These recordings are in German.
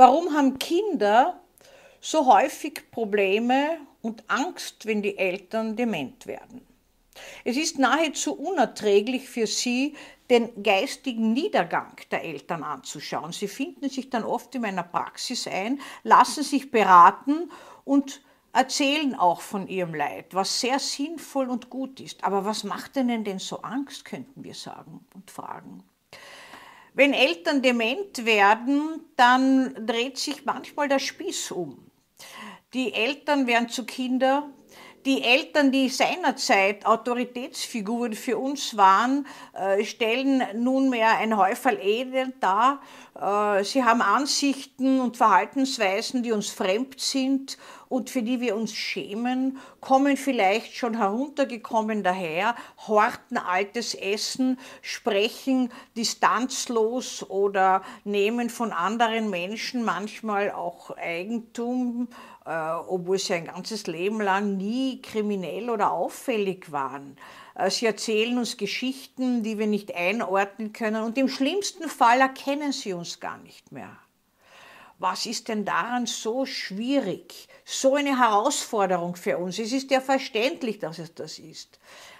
Warum haben Kinder so häufig Probleme und Angst, wenn die Eltern dement werden? Es ist nahezu unerträglich für sie, den geistigen Niedergang der Eltern anzuschauen. Sie finden sich dann oft in meiner Praxis ein, lassen sich beraten und erzählen auch von ihrem Leid, was sehr sinnvoll und gut ist. Aber was macht ihnen denn so Angst, könnten wir sagen und fragen. Wenn Eltern dement werden, dann dreht sich manchmal der Spieß um. Die Eltern werden zu Kinder, die Eltern, die seinerzeit Autoritätsfiguren für uns waren, äh, stellen nunmehr ein Häufel Elend dar. Äh, sie haben Ansichten und Verhaltensweisen, die uns fremd sind und für die wir uns schämen, kommen vielleicht schon heruntergekommen daher, horten altes Essen, sprechen distanzlos oder nehmen von anderen Menschen manchmal auch Eigentum obwohl sie ein ganzes Leben lang nie kriminell oder auffällig waren. Äh, sie erzählen uns Geschichten, die wir nicht einordnen können und im schlimmsten Fall erkennen sie uns gar nicht mehr. Was ist denn daran so schwierig, so eine Herausforderung für uns? Es ist ja verständlich, dass es das ist.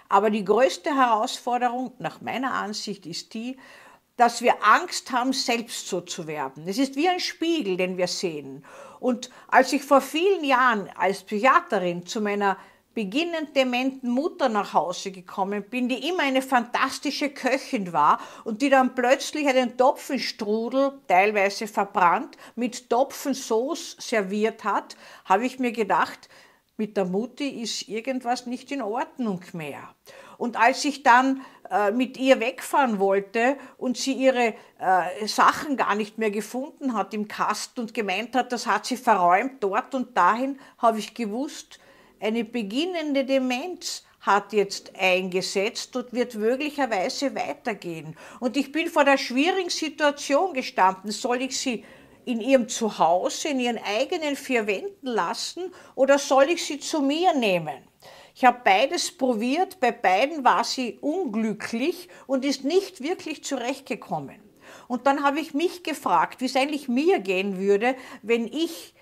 Aber die größte Herausforderung nach meiner Ansicht ist die, dass wir Angst haben, selbst so zu werden. Es ist wie ein Spiegel, den wir sehen. Und als ich vor vielen Jahren als Psychiaterin zu meiner beginnend dementen Mutter nach Hause gekommen bin, die immer eine fantastische Köchin war und die dann plötzlich einen Topfenstrudel, teilweise verbrannt, mit Topfensauce serviert hat, habe ich mir gedacht, mit der Mutti ist irgendwas nicht in Ordnung mehr. Und als ich dann äh, mit ihr wegfahren wollte und sie ihre äh, Sachen gar nicht mehr gefunden hat im Kasten und gemeint hat, das hat sie verräumt dort und dahin, habe ich gewusst, eine beginnende Demenz hat jetzt eingesetzt und wird möglicherweise weitergehen. Und ich bin vor der schwierigen Situation gestanden, soll ich sie in ihrem Zuhause, in ihren eigenen vier Wänden lassen oder soll ich sie zu mir nehmen? Ich habe beides probiert, bei beiden war sie unglücklich und ist nicht wirklich zurechtgekommen. Und dann habe ich mich gefragt, wie es eigentlich mir gehen würde, wenn ich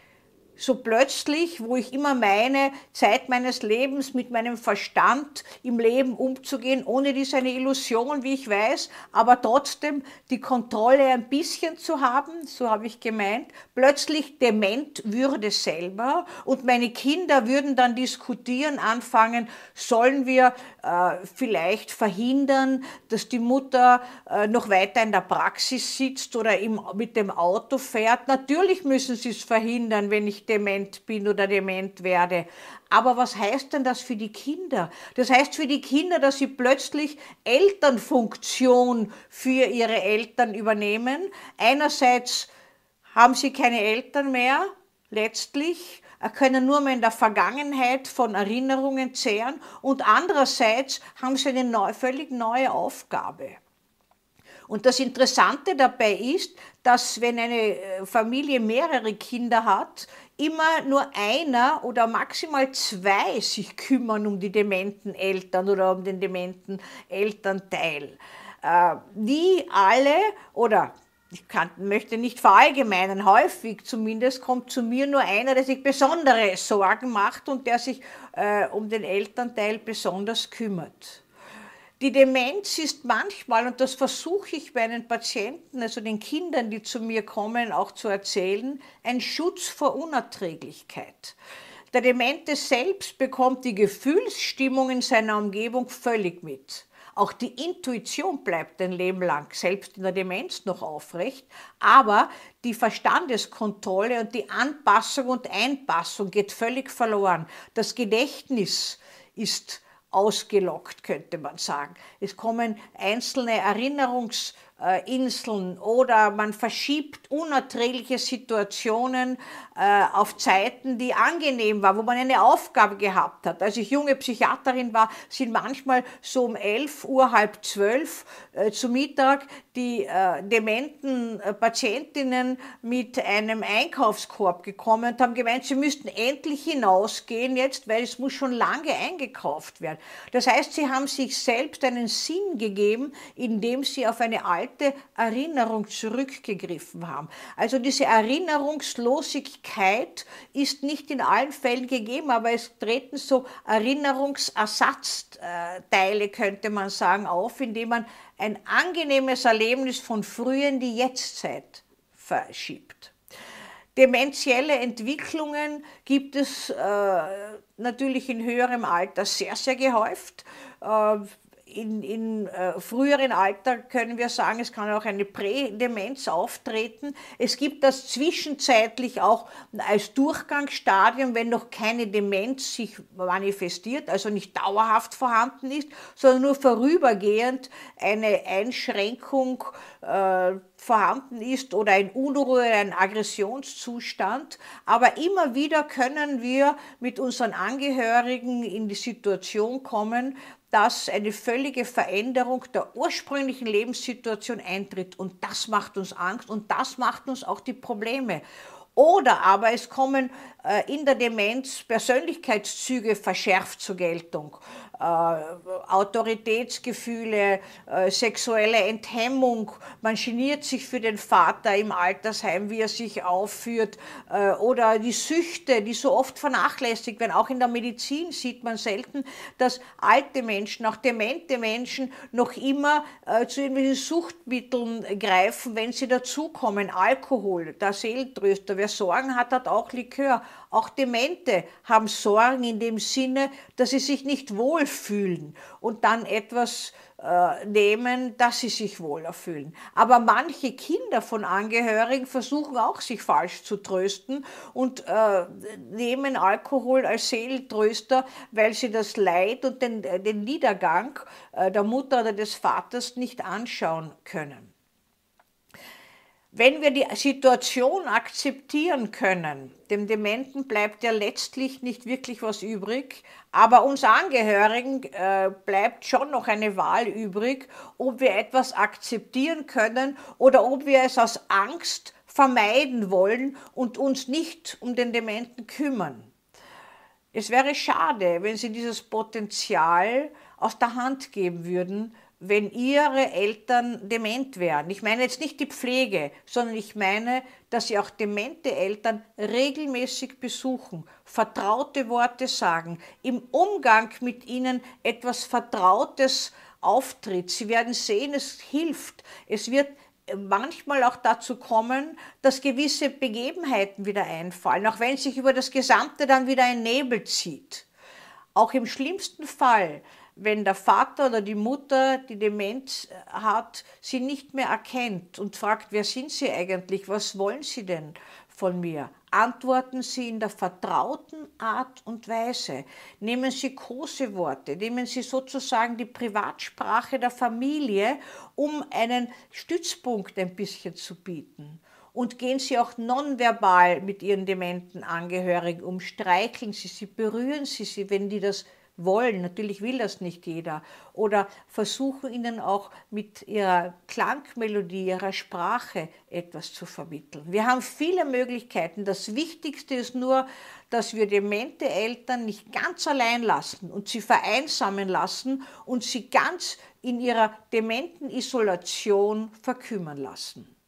so plötzlich, wo ich immer meine, Zeit meines Lebens mit meinem Verstand im Leben umzugehen, ohne dies eine Illusion, wie ich weiß, aber trotzdem die Kontrolle ein bisschen zu haben, so habe ich gemeint, plötzlich dement würde selber und meine Kinder würden dann diskutieren, anfangen, sollen wir vielleicht verhindern, dass die Mutter äh, noch weiter in der Praxis sitzt oder im, mit dem Auto fährt. Natürlich müssen sie es verhindern, wenn ich dement bin oder dement werde. Aber was heißt denn das für die Kinder? Das heißt für die Kinder, dass sie plötzlich Elternfunktion für ihre Eltern übernehmen. Einerseits haben sie keine Eltern mehr, letztlich, können nur mehr in der Vergangenheit von Erinnerungen zehren und andererseits haben sie eine neu, völlig neue Aufgabe. Und das Interessante dabei ist, dass wenn eine äh, Familie mehrere Kinder hat, immer nur einer oder maximal zwei sich kümmern um die dementen Eltern oder um den dementen Elternteil. Äh, alle oder ich kann, möchte nicht verallgemeinern, häufig zumindest kommt zu mir nur einer, der sich besondere Sorgen macht und der sich äh, um den Elternteil besonders kümmert. Die Demenz ist manchmal, und das versuche ich meinen Patienten, also den Kindern, die zu mir kommen, auch zu erzählen, ein Schutz vor Unerträglichkeit. Der Demente selbst bekommt die Gefühlsstimmung in seiner Umgebung völlig mit. Auch die Intuition bleibt ein Leben lang, selbst in der Demenz noch aufrecht, aber die Verstandeskontrolle und die Anpassung und Einpassung geht völlig verloren. Das Gedächtnis ist ausgelockt, könnte man sagen. Es kommen einzelne Erinnerungsinseln oder man verschiebt unerträgliche Situationen äh, auf Zeiten, die angenehm waren, wo man eine Aufgabe gehabt hat. Als ich junge Psychiaterin war, sind manchmal so um 11 Uhr, halb zwölf äh, zu Mittag die äh, dementen äh, Patientinnen mit einem Einkaufskorb gekommen und haben gemeint, sie müssten endlich hinausgehen jetzt, weil es muss schon lange eingekauft werden. Das heißt, sie haben sich selbst einen Sinn gegeben, indem sie auf eine alte alte Erinnerung zurückgegriffen haben. Also diese Erinnerungslosigkeit ist nicht in allen Fällen gegeben, aber es treten so Erinnerungsersatzteile, könnte man sagen, auf, indem man ein angenehmes Erlebnis von früher in die Jetztzeit verschiebt. Dementielle Entwicklungen gibt es äh, natürlich in höherem Alter sehr, sehr gehäuft. Äh, in, in äh, früheren Alter können wir sagen, es kann auch eine Prädemenz auftreten. Es gibt das zwischenzeitlich auch als Durchgangsstadium, wenn noch keine Demenz sich manifestiert, also nicht dauerhaft vorhanden ist, sondern nur vorübergehend eine Einschränkung äh, vorhanden ist oder ein Unruhe, ein Aggressionszustand. Aber immer wieder können wir mit unseren Angehörigen in die Situation kommen, dass eine völlige Veränderung der ursprünglichen Lebenssituation eintritt. Und das macht uns Angst und das macht uns auch die Probleme. Oder aber es kommen äh, in der Demenz Persönlichkeitszüge verschärft zur Geltung. Äh, Autoritätsgefühle, äh, sexuelle Enthemmung, man geniert sich für den Vater im Altersheim, wie er sich aufführt, äh, oder die Süchte, die so oft vernachlässigt werden. Auch in der Medizin sieht man selten, dass alte Menschen, auch demente Menschen noch immer zu irgendwelchen Suchtmitteln greifen, wenn sie dazukommen. Alkohol, der Seelentröster, wer Sorgen hat, hat auch Likör. Auch Demente haben Sorgen in dem Sinne, dass sie sich nicht wohlfühlen und dann etwas äh, nehmen, dass sie sich wohler fühlen. Aber manche Kinder von Angehörigen versuchen auch, sich falsch zu trösten und äh, nehmen Alkohol als Seelentröster, weil sie das Leid und den, den Niedergang äh, der Mutter oder des Vaters nicht anschauen können. Wenn wir die Situation akzeptieren können, dem Dementen bleibt ja letztlich nicht wirklich was übrig, aber uns Angehörigen äh, bleibt schon noch eine Wahl übrig, ob wir etwas akzeptieren können oder ob wir es aus Angst vermeiden wollen und uns nicht um den Dementen kümmern. Es wäre schade, wenn Sie dieses Potenzial aus der Hand geben würden wenn ihre Eltern dement wären. Ich meine jetzt nicht die Pflege, sondern ich meine, dass sie auch demente Eltern regelmäßig besuchen, vertraute Worte sagen, im Umgang mit ihnen etwas Vertrautes auftritt. Sie werden sehen, es hilft. Es wird manchmal auch dazu kommen, dass gewisse Begebenheiten wieder einfallen, auch wenn sich über das Gesamte dann wieder ein Nebel zieht. Auch im schlimmsten Fall wenn der Vater oder die Mutter, die Demenz hat, sie nicht mehr erkennt und fragt, wer sind Sie eigentlich, was wollen Sie denn von mir? Antworten Sie in der vertrauten Art und Weise. Nehmen Sie große Worte, nehmen Sie sozusagen die Privatsprache der Familie, um einen Stützpunkt ein bisschen zu bieten. Und gehen Sie auch nonverbal mit Ihren dementen Angehörigen um, streicheln Sie sie, berühren Sie sie, wenn die das wollen. Natürlich will das nicht jeder. Oder versuchen ihnen auch mit ihrer Klangmelodie, ihrer Sprache etwas zu vermitteln. Wir haben viele Möglichkeiten. Das Wichtigste ist nur, dass wir demente Eltern nicht ganz allein lassen und sie vereinsamen lassen und sie ganz in ihrer dementen Isolation verkümmern lassen.